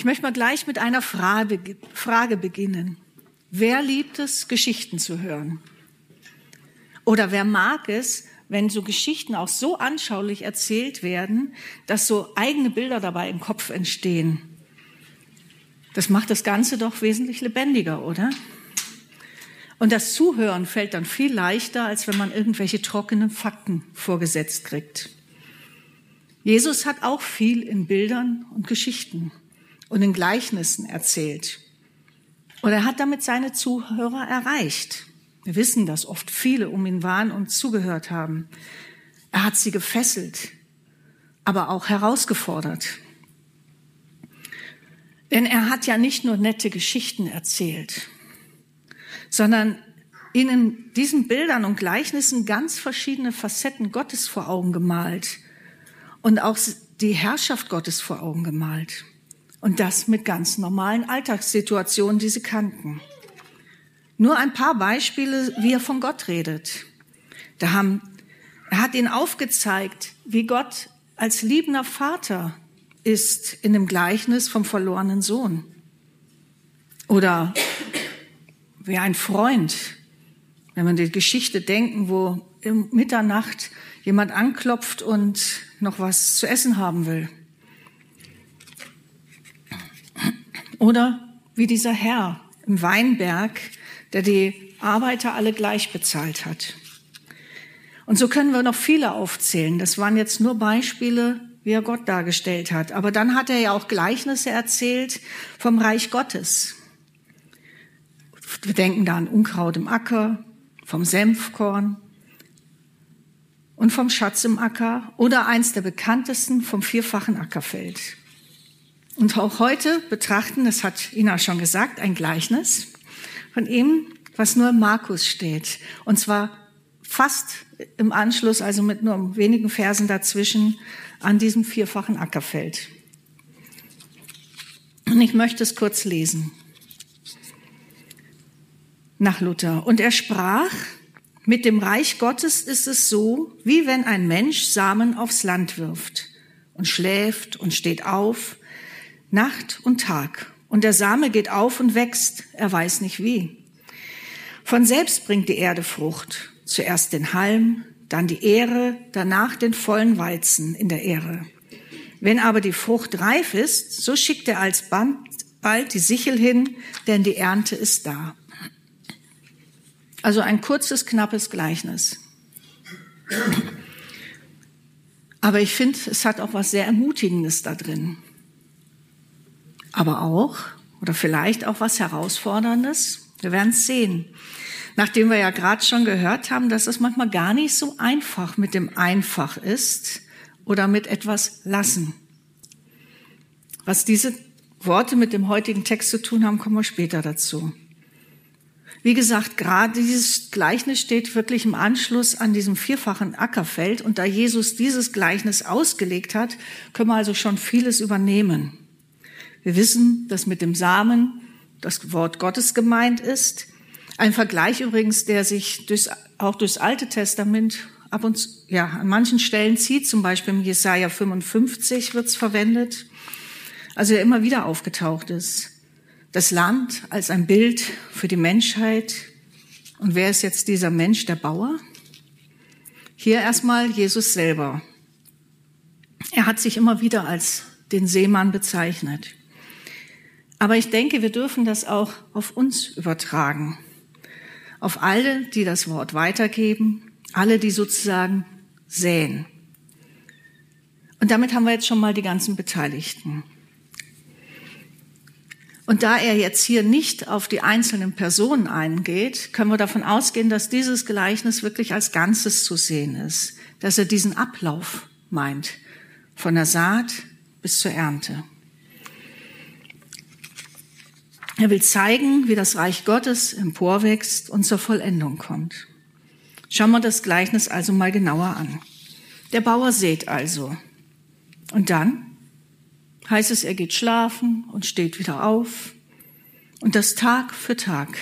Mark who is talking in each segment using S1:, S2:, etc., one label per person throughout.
S1: Ich möchte mal gleich mit einer Frage, Frage beginnen. Wer liebt es, Geschichten zu hören? Oder wer mag es, wenn so Geschichten auch so anschaulich erzählt werden, dass so eigene Bilder dabei im Kopf entstehen? Das macht das Ganze doch wesentlich lebendiger, oder? Und das Zuhören fällt dann viel leichter, als wenn man irgendwelche trockenen Fakten vorgesetzt kriegt. Jesus hat auch viel in Bildern und Geschichten und in Gleichnissen erzählt. Und er hat damit seine Zuhörer erreicht. Wir wissen, dass oft viele um ihn waren und zugehört haben. Er hat sie gefesselt, aber auch herausgefordert. Denn er hat ja nicht nur nette Geschichten erzählt, sondern ihnen diesen Bildern und Gleichnissen ganz verschiedene Facetten Gottes vor Augen gemalt und auch die Herrschaft Gottes vor Augen gemalt. Und das mit ganz normalen Alltagssituationen, die sie kannten. Nur ein paar Beispiele, wie er von Gott redet. Da haben, er hat ihnen aufgezeigt, wie Gott als liebender Vater ist in dem Gleichnis vom verlorenen Sohn. Oder wie ein Freund, wenn man die Geschichte denken, wo um Mitternacht jemand anklopft und noch was zu essen haben will. Oder wie dieser Herr im Weinberg, der die Arbeiter alle gleich bezahlt hat. Und so können wir noch viele aufzählen. Das waren jetzt nur Beispiele, wie er Gott dargestellt hat. Aber dann hat er ja auch Gleichnisse erzählt vom Reich Gottes. Wir denken da an Unkraut im Acker, vom Senfkorn und vom Schatz im Acker oder eins der bekanntesten vom vierfachen Ackerfeld. Und auch heute betrachten, das hat Ina schon gesagt, ein Gleichnis von ihm, was nur im Markus steht. Und zwar fast im Anschluss, also mit nur wenigen Versen dazwischen, an diesem vierfachen Ackerfeld. Und ich möchte es kurz lesen. Nach Luther. Und er sprach, mit dem Reich Gottes ist es so, wie wenn ein Mensch Samen aufs Land wirft und schläft und steht auf Nacht und Tag. Und der Same geht auf und wächst, er weiß nicht wie. Von selbst bringt die Erde Frucht, zuerst den Halm, dann die Ähre, danach den vollen Weizen in der Ähre. Wenn aber die Frucht reif ist, so schickt er alsbald bald die Sichel hin, denn die Ernte ist da. Also ein kurzes, knappes Gleichnis. Aber ich finde, es hat auch was sehr Ermutigendes da drin aber auch oder vielleicht auch was Herausforderndes. Wir werden es sehen. Nachdem wir ja gerade schon gehört haben, dass es manchmal gar nicht so einfach mit dem Einfach ist oder mit etwas lassen. Was diese Worte mit dem heutigen Text zu tun haben, kommen wir später dazu. Wie gesagt, gerade dieses Gleichnis steht wirklich im Anschluss an diesem vierfachen Ackerfeld. Und da Jesus dieses Gleichnis ausgelegt hat, können wir also schon vieles übernehmen. Wir wissen, dass mit dem Samen das Wort Gottes gemeint ist. Ein Vergleich übrigens, der sich durch, auch durchs Alte Testament ab und ja, an manchen Stellen zieht, zum Beispiel im Jesaja 55 wird es verwendet, also der immer wieder aufgetaucht ist. Das Land als ein Bild für die Menschheit. Und wer ist jetzt dieser Mensch, der Bauer? Hier erstmal Jesus selber. Er hat sich immer wieder als den Seemann bezeichnet. Aber ich denke, wir dürfen das auch auf uns übertragen. Auf alle, die das Wort weitergeben, alle, die sozusagen säen. Und damit haben wir jetzt schon mal die ganzen Beteiligten. Und da er jetzt hier nicht auf die einzelnen Personen eingeht, können wir davon ausgehen, dass dieses Gleichnis wirklich als Ganzes zu sehen ist, dass er diesen Ablauf meint, von der Saat bis zur Ernte. Er will zeigen, wie das Reich Gottes emporwächst und zur Vollendung kommt. Schauen wir das Gleichnis also mal genauer an. Der Bauer sät also. Und dann heißt es, er geht schlafen und steht wieder auf. Und das Tag für Tag.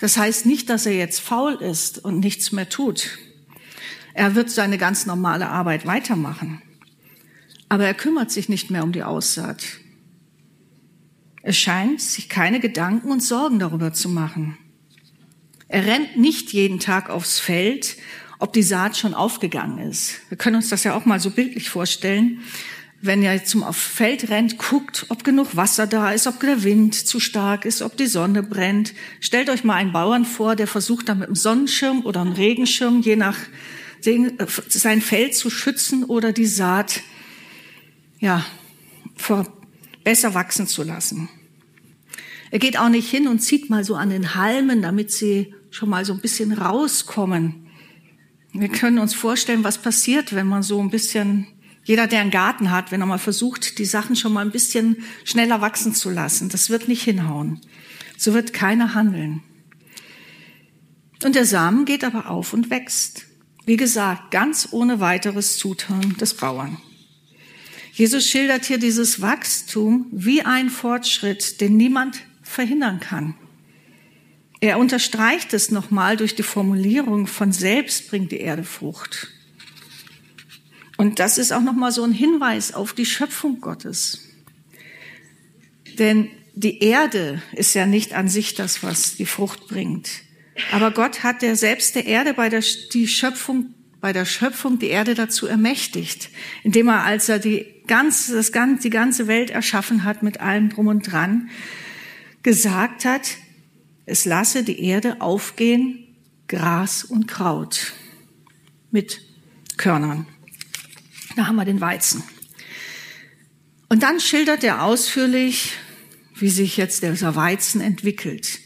S1: Das heißt nicht, dass er jetzt faul ist und nichts mehr tut. Er wird seine ganz normale Arbeit weitermachen. Aber er kümmert sich nicht mehr um die Aussaat. Es scheint, sich keine Gedanken und Sorgen darüber zu machen. Er rennt nicht jeden Tag aufs Feld, ob die Saat schon aufgegangen ist. Wir können uns das ja auch mal so bildlich vorstellen. Wenn er zum Feld rennt, guckt, ob genug Wasser da ist, ob der Wind zu stark ist, ob die Sonne brennt. Stellt euch mal einen Bauern vor, der versucht dann mit einem Sonnenschirm oder einem Regenschirm, je nach sein Feld zu schützen oder die Saat, ja, vor, besser wachsen zu lassen. Er geht auch nicht hin und zieht mal so an den Halmen, damit sie schon mal so ein bisschen rauskommen. Wir können uns vorstellen, was passiert, wenn man so ein bisschen, jeder, der einen Garten hat, wenn er mal versucht, die Sachen schon mal ein bisschen schneller wachsen zu lassen. Das wird nicht hinhauen. So wird keiner handeln. Und der Samen geht aber auf und wächst. Wie gesagt, ganz ohne weiteres Zutun des Bauern. Jesus schildert hier dieses Wachstum wie ein Fortschritt, den niemand verhindern kann. Er unterstreicht es nochmal durch die Formulierung, von selbst bringt die Erde Frucht. Und das ist auch nochmal so ein Hinweis auf die Schöpfung Gottes. Denn die Erde ist ja nicht an sich das, was die Frucht bringt. Aber Gott hat der selbst der Erde bei der, die Schöpfung, bei der Schöpfung die Erde dazu ermächtigt, indem er, als er die ganze, das ganze, die ganze Welt erschaffen hat mit allem drum und dran, gesagt hat, es lasse die Erde aufgehen, Gras und Kraut mit Körnern. Da haben wir den Weizen. Und dann schildert er ausführlich, wie sich jetzt dieser Weizen entwickelt.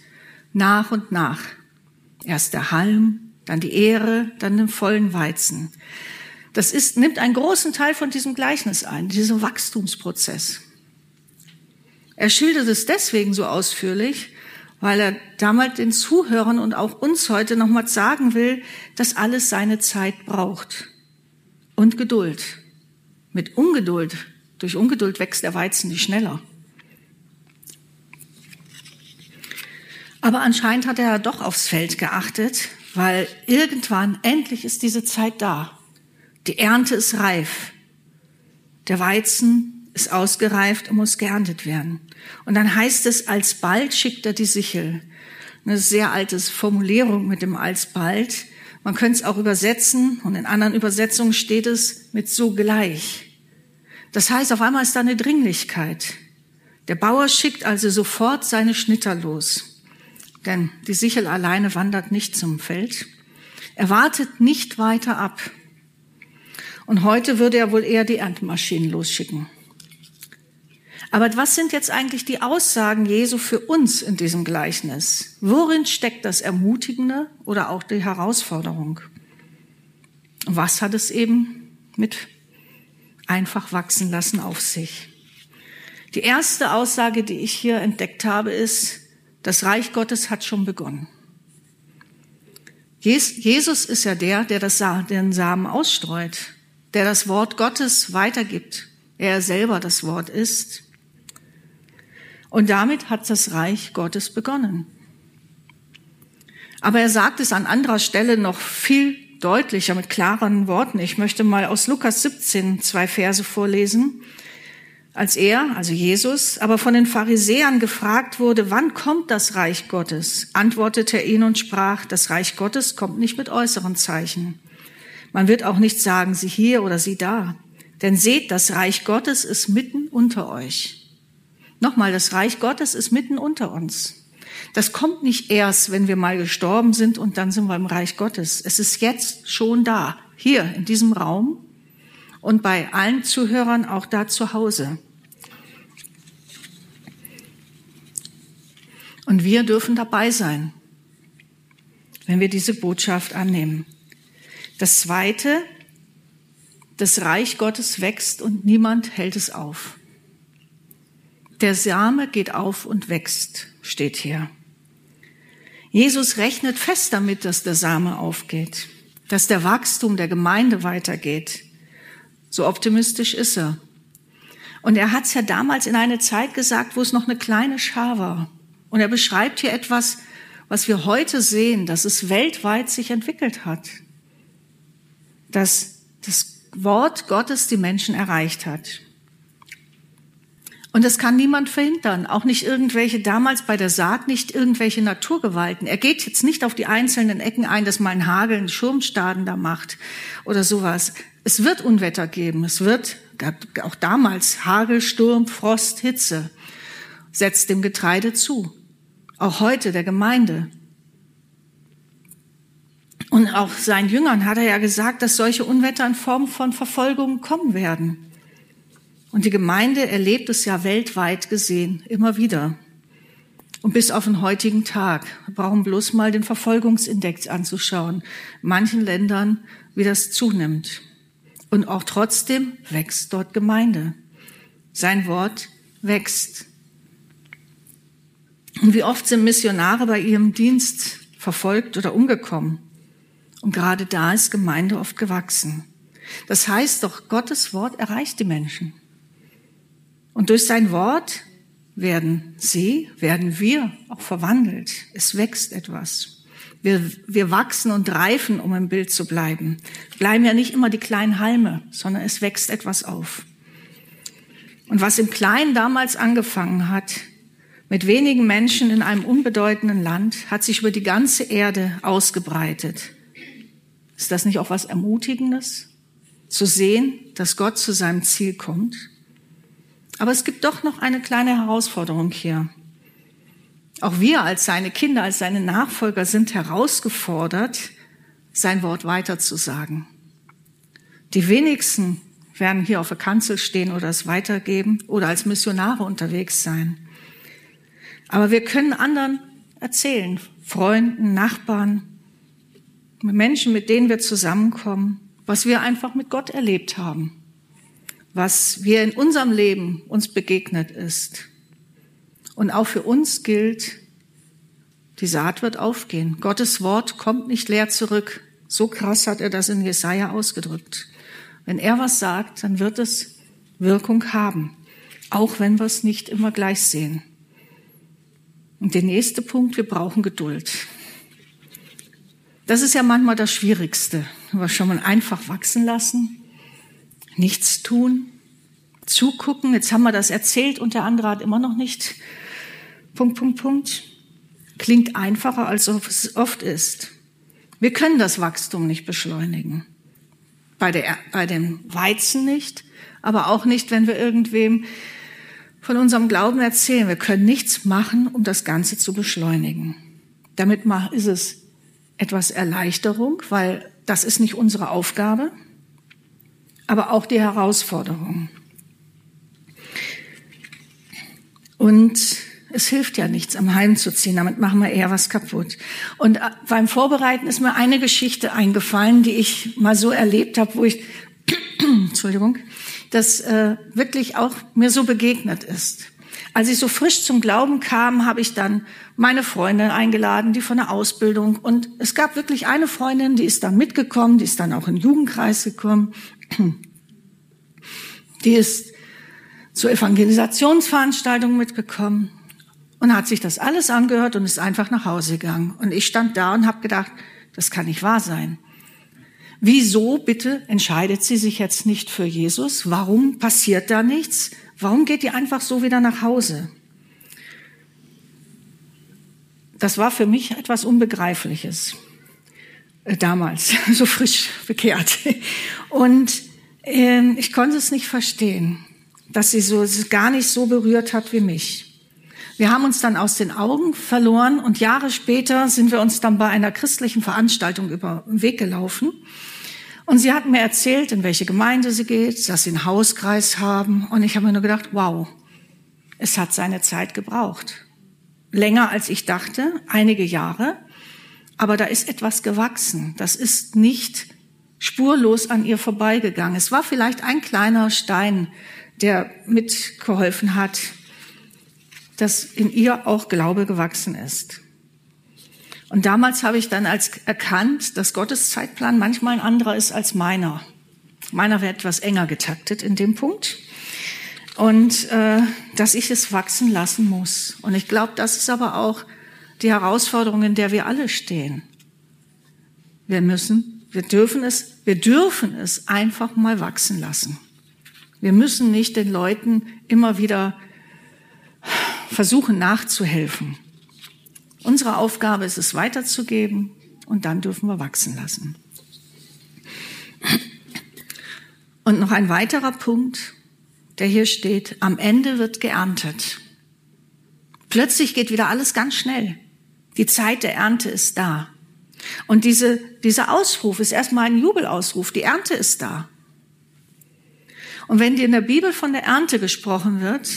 S1: Nach und nach. Erst der Halm, dann die Ähre, dann den vollen Weizen. Das ist, nimmt einen großen Teil von diesem Gleichnis ein, diesem Wachstumsprozess. Er schildert es deswegen so ausführlich, weil er damals den Zuhörern und auch uns heute nochmal sagen will, dass alles seine Zeit braucht. Und Geduld. Mit Ungeduld, durch Ungeduld wächst der Weizen nicht schneller. Aber anscheinend hat er doch aufs Feld geachtet, weil irgendwann endlich ist diese Zeit da. Die Ernte ist reif. Der Weizen ist ausgereift und muss geerntet werden. Und dann heißt es, alsbald schickt er die Sichel. Eine sehr alte Formulierung mit dem alsbald. Man könnte es auch übersetzen und in anderen Übersetzungen steht es mit sogleich. Das heißt, auf einmal ist da eine Dringlichkeit. Der Bauer schickt also sofort seine Schnitter los. Denn die Sichel alleine wandert nicht zum Feld. Er wartet nicht weiter ab. Und heute würde er wohl eher die Erntemaschinen losschicken. Aber was sind jetzt eigentlich die Aussagen Jesu für uns in diesem Gleichnis? Worin steckt das Ermutigende oder auch die Herausforderung? Was hat es eben mit einfach wachsen lassen auf sich? Die erste Aussage, die ich hier entdeckt habe, ist, das Reich Gottes hat schon begonnen. Jesus ist ja der, der das, den Samen ausstreut, der das Wort Gottes weitergibt. Er selber das Wort ist. Und damit hat das Reich Gottes begonnen. Aber er sagt es an anderer Stelle noch viel deutlicher mit klareren Worten. Ich möchte mal aus Lukas 17 zwei Verse vorlesen. Als er, also Jesus, aber von den Pharisäern gefragt wurde, wann kommt das Reich Gottes, antwortete er ihnen und sprach, das Reich Gottes kommt nicht mit äußeren Zeichen. Man wird auch nicht sagen, sie hier oder sie da. Denn seht, das Reich Gottes ist mitten unter euch. Nochmal, das Reich Gottes ist mitten unter uns. Das kommt nicht erst, wenn wir mal gestorben sind und dann sind wir im Reich Gottes. Es ist jetzt schon da, hier in diesem Raum und bei allen Zuhörern auch da zu Hause. Und wir dürfen dabei sein, wenn wir diese Botschaft annehmen. Das Zweite, das Reich Gottes wächst und niemand hält es auf. Der Same geht auf und wächst, steht hier. Jesus rechnet fest damit, dass der Same aufgeht, dass der Wachstum der Gemeinde weitergeht. So optimistisch ist er. Und er hat es ja damals in eine Zeit gesagt, wo es noch eine kleine Schar war. Und er beschreibt hier etwas, was wir heute sehen, dass es weltweit sich entwickelt hat. Dass das Wort Gottes die Menschen erreicht hat. Und das kann niemand verhindern, auch nicht irgendwelche, damals bei der Saat nicht irgendwelche Naturgewalten. Er geht jetzt nicht auf die einzelnen Ecken ein, dass mal ein Hagel einen Schirmstaden da macht oder sowas. Es wird Unwetter geben, es wird, auch damals, Hagel, Sturm, Frost, Hitze, setzt dem Getreide zu. Auch heute der Gemeinde. Und auch seinen Jüngern hat er ja gesagt, dass solche Unwetter in Form von Verfolgung kommen werden. Und die Gemeinde erlebt es ja weltweit gesehen, immer wieder. Und bis auf den heutigen Tag. Wir brauchen bloß mal den Verfolgungsindex anzuschauen. In manchen Ländern, wie das zunimmt. Und auch trotzdem wächst dort Gemeinde. Sein Wort wächst. Und wie oft sind Missionare bei ihrem Dienst verfolgt oder umgekommen? Und gerade da ist Gemeinde oft gewachsen. Das heißt doch, Gottes Wort erreicht die Menschen. Und durch sein Wort werden sie, werden wir auch verwandelt. Es wächst etwas. Wir, wir wachsen und reifen, um im Bild zu bleiben. Bleiben ja nicht immer die kleinen Halme, sondern es wächst etwas auf. Und was im Kleinen damals angefangen hat, mit wenigen Menschen in einem unbedeutenden Land, hat sich über die ganze Erde ausgebreitet. Ist das nicht auch was Ermutigendes? Zu sehen, dass Gott zu seinem Ziel kommt? Aber es gibt doch noch eine kleine Herausforderung hier. Auch wir als seine Kinder, als seine Nachfolger sind herausgefordert, sein Wort weiterzusagen. Die wenigsten werden hier auf der Kanzel stehen oder es weitergeben oder als Missionare unterwegs sein. Aber wir können anderen erzählen, Freunden, Nachbarn, Menschen, mit denen wir zusammenkommen, was wir einfach mit Gott erlebt haben was wir in unserem Leben uns begegnet ist. Und auch für uns gilt, die Saat wird aufgehen. Gottes Wort kommt nicht leer zurück. So krass hat er das in Jesaja ausgedrückt. Wenn er was sagt, dann wird es Wirkung haben. Auch wenn wir es nicht immer gleich sehen. Und der nächste Punkt, wir brauchen Geduld. Das ist ja manchmal das Schwierigste. Wir schon mal einfach wachsen lassen nichts tun, zugucken. Jetzt haben wir das erzählt und der andere hat immer noch nicht. Punkt, Punkt, Punkt. Klingt einfacher, als es oft ist. Wir können das Wachstum nicht beschleunigen. Bei, der, bei dem Weizen nicht, aber auch nicht, wenn wir irgendwem von unserem Glauben erzählen. Wir können nichts machen, um das Ganze zu beschleunigen. Damit ist es etwas Erleichterung, weil das ist nicht unsere Aufgabe aber auch die Herausforderungen. Und es hilft ja nichts, am Heim zu ziehen. Damit machen wir eher was kaputt. Und äh, beim Vorbereiten ist mir eine Geschichte eingefallen, die ich mal so erlebt habe, wo ich, Entschuldigung, das äh, wirklich auch mir so begegnet ist. Als ich so frisch zum Glauben kam, habe ich dann meine Freundin eingeladen, die von der Ausbildung. Und es gab wirklich eine Freundin, die ist dann mitgekommen, die ist dann auch in den Jugendkreis gekommen. Die ist zur Evangelisationsveranstaltung mitgekommen und hat sich das alles angehört und ist einfach nach Hause gegangen. Und ich stand da und habe gedacht, das kann nicht wahr sein. Wieso bitte entscheidet sie sich jetzt nicht für Jesus? Warum passiert da nichts? Warum geht die einfach so wieder nach Hause? Das war für mich etwas Unbegreifliches äh, damals, so frisch bekehrt. Und äh, ich konnte es nicht verstehen, dass sie so es gar nicht so berührt hat wie mich. Wir haben uns dann aus den Augen verloren und Jahre später sind wir uns dann bei einer christlichen Veranstaltung über den Weg gelaufen. Und sie hat mir erzählt, in welche Gemeinde sie geht, dass sie einen Hauskreis haben. Und ich habe mir nur gedacht, wow, es hat seine Zeit gebraucht. Länger als ich dachte, einige Jahre. Aber da ist etwas gewachsen. Das ist nicht spurlos an ihr vorbeigegangen. Es war vielleicht ein kleiner Stein, der mitgeholfen hat, dass in ihr auch Glaube gewachsen ist. Und damals habe ich dann als erkannt, dass Gottes Zeitplan manchmal ein anderer ist als meiner. Meiner wird etwas enger getaktet in dem Punkt. Und äh, dass ich es wachsen lassen muss. Und ich glaube, das ist aber auch die Herausforderung, in der wir alle stehen. Wir müssen, wir dürfen es, wir dürfen es einfach mal wachsen lassen. Wir müssen nicht den Leuten immer wieder versuchen nachzuhelfen. Unsere Aufgabe ist es weiterzugeben und dann dürfen wir wachsen lassen. Und noch ein weiterer Punkt, der hier steht, am Ende wird geerntet. Plötzlich geht wieder alles ganz schnell. Die Zeit der Ernte ist da. Und diese, dieser Ausruf ist erstmal ein Jubelausruf. Die Ernte ist da. Und wenn dir in der Bibel von der Ernte gesprochen wird,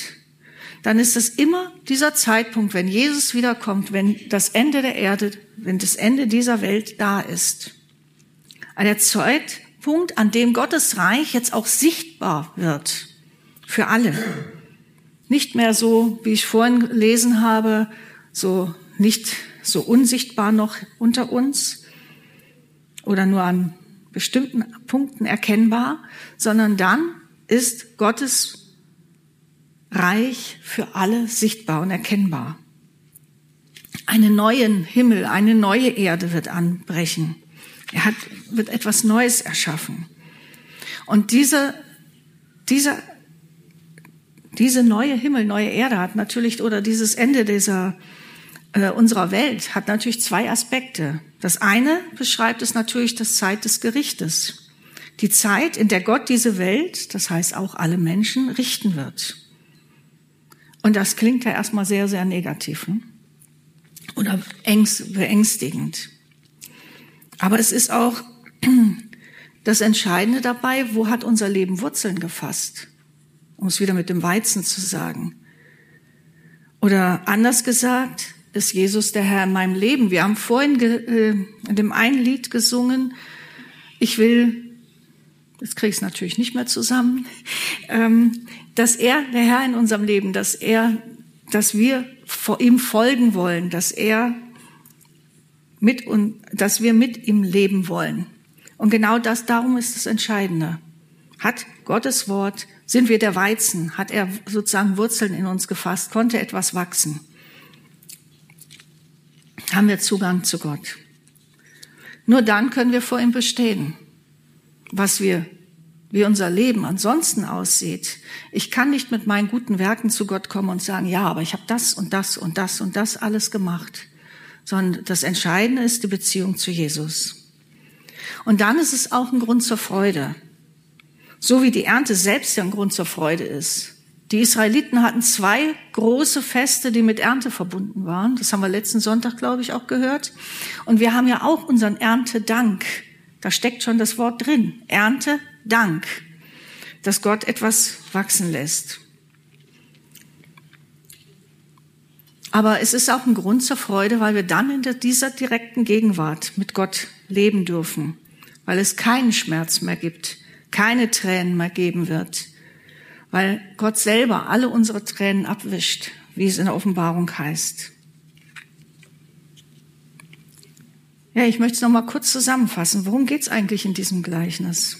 S1: dann ist es immer dieser Zeitpunkt, wenn Jesus wiederkommt, wenn das Ende der Erde, wenn das Ende dieser Welt da ist. Der Zeitpunkt, an dem Gottes Reich jetzt auch sichtbar wird für alle. Nicht mehr so, wie ich vorhin gelesen habe, so nicht so unsichtbar noch unter uns oder nur an bestimmten Punkten erkennbar, sondern dann ist Gottes Reich für alle sichtbar und erkennbar. Einen neuen Himmel, eine neue Erde wird anbrechen. Er hat, wird etwas Neues erschaffen. Und diese, diese, diese neue Himmel, neue Erde hat natürlich, oder dieses Ende dieser, äh, unserer Welt hat natürlich zwei Aspekte. Das eine beschreibt es natürlich das Zeit des Gerichtes. Die Zeit, in der Gott diese Welt, das heißt auch alle Menschen, richten wird. Und das klingt ja erstmal sehr, sehr negativ ne? oder beängstigend. Aber es ist auch das Entscheidende dabei, wo hat unser Leben Wurzeln gefasst? Um es wieder mit dem Weizen zu sagen. Oder anders gesagt, ist Jesus der Herr in meinem Leben. Wir haben vorhin äh, in dem einen Lied gesungen, ich will das kriege ich natürlich nicht mehr zusammen, ähm, dass er der Herr in unserem Leben, dass er, dass wir vor ihm folgen wollen, dass er mit und dass wir mit ihm leben wollen. Und genau das, darum ist das Entscheidende. Hat Gottes Wort, sind wir der Weizen, hat er sozusagen Wurzeln in uns gefasst, konnte etwas wachsen. Haben wir Zugang zu Gott. Nur dann können wir vor ihm bestehen was wir, wie unser Leben ansonsten aussieht. Ich kann nicht mit meinen guten Werken zu Gott kommen und sagen, ja, aber ich habe das und das und das und das alles gemacht. Sondern das Entscheidende ist die Beziehung zu Jesus. Und dann ist es auch ein Grund zur Freude. So wie die Ernte selbst ja ein Grund zur Freude ist. Die Israeliten hatten zwei große Feste, die mit Ernte verbunden waren. Das haben wir letzten Sonntag, glaube ich, auch gehört. Und wir haben ja auch unseren Erntedank. Da steckt schon das Wort drin. Ernte, Dank, dass Gott etwas wachsen lässt. Aber es ist auch ein Grund zur Freude, weil wir dann in dieser direkten Gegenwart mit Gott leben dürfen, weil es keinen Schmerz mehr gibt, keine Tränen mehr geben wird, weil Gott selber alle unsere Tränen abwischt, wie es in der Offenbarung heißt. Ja, ich möchte es noch mal kurz zusammenfassen. Worum geht es eigentlich in diesem Gleichnis?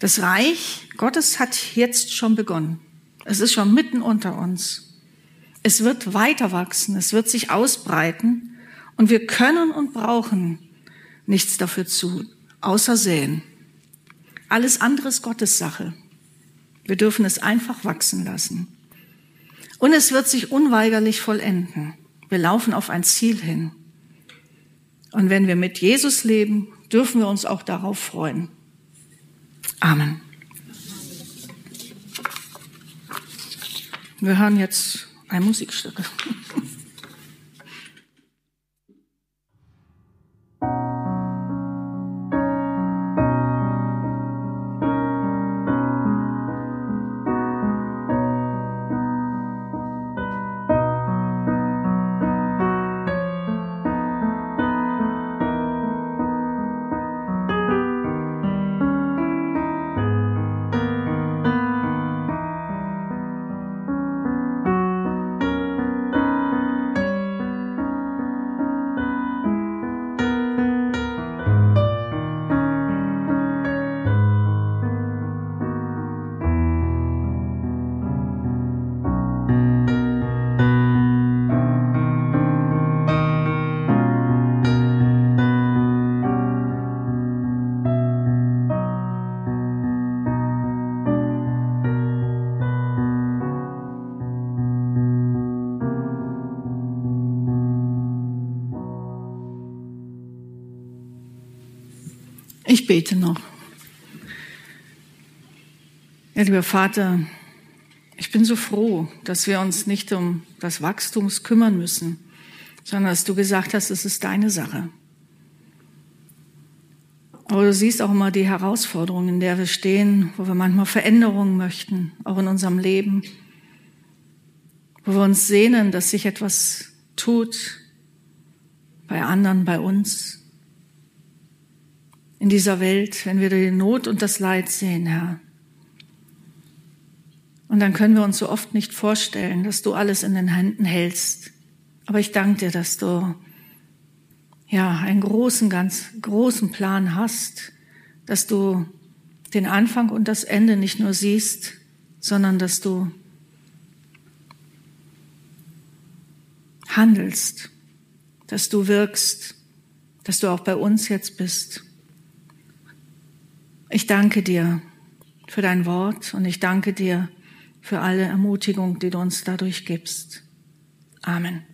S1: Das Reich Gottes hat jetzt schon begonnen. Es ist schon mitten unter uns. Es wird weiter wachsen, es wird sich ausbreiten und wir können und brauchen nichts dafür zu, außer sehen. Alles andere ist Gottes Sache. Wir dürfen es einfach wachsen lassen. Und es wird sich unweigerlich vollenden. Wir laufen auf ein Ziel hin. Und wenn wir mit Jesus leben, dürfen wir uns auch darauf freuen. Amen. Wir hören jetzt ein Musikstück. Ich bete noch. Ja, lieber Vater, ich bin so froh, dass wir uns nicht um das Wachstum kümmern müssen, sondern dass du gesagt hast, es ist deine Sache. Aber du siehst auch immer die Herausforderungen, in der wir stehen, wo wir manchmal Veränderungen möchten, auch in unserem Leben, wo wir uns sehnen, dass sich etwas tut bei anderen, bei uns, in dieser Welt, wenn wir die Not und das Leid sehen, Herr. Und dann können wir uns so oft nicht vorstellen, dass du alles in den Händen hältst. Aber ich danke dir, dass du ja einen großen, ganz großen Plan hast, dass du den Anfang und das Ende nicht nur siehst, sondern dass du handelst, dass du wirkst, dass du auch bei uns jetzt bist. Ich danke dir für dein Wort und ich danke dir für alle Ermutigung, die du uns dadurch gibst. Amen.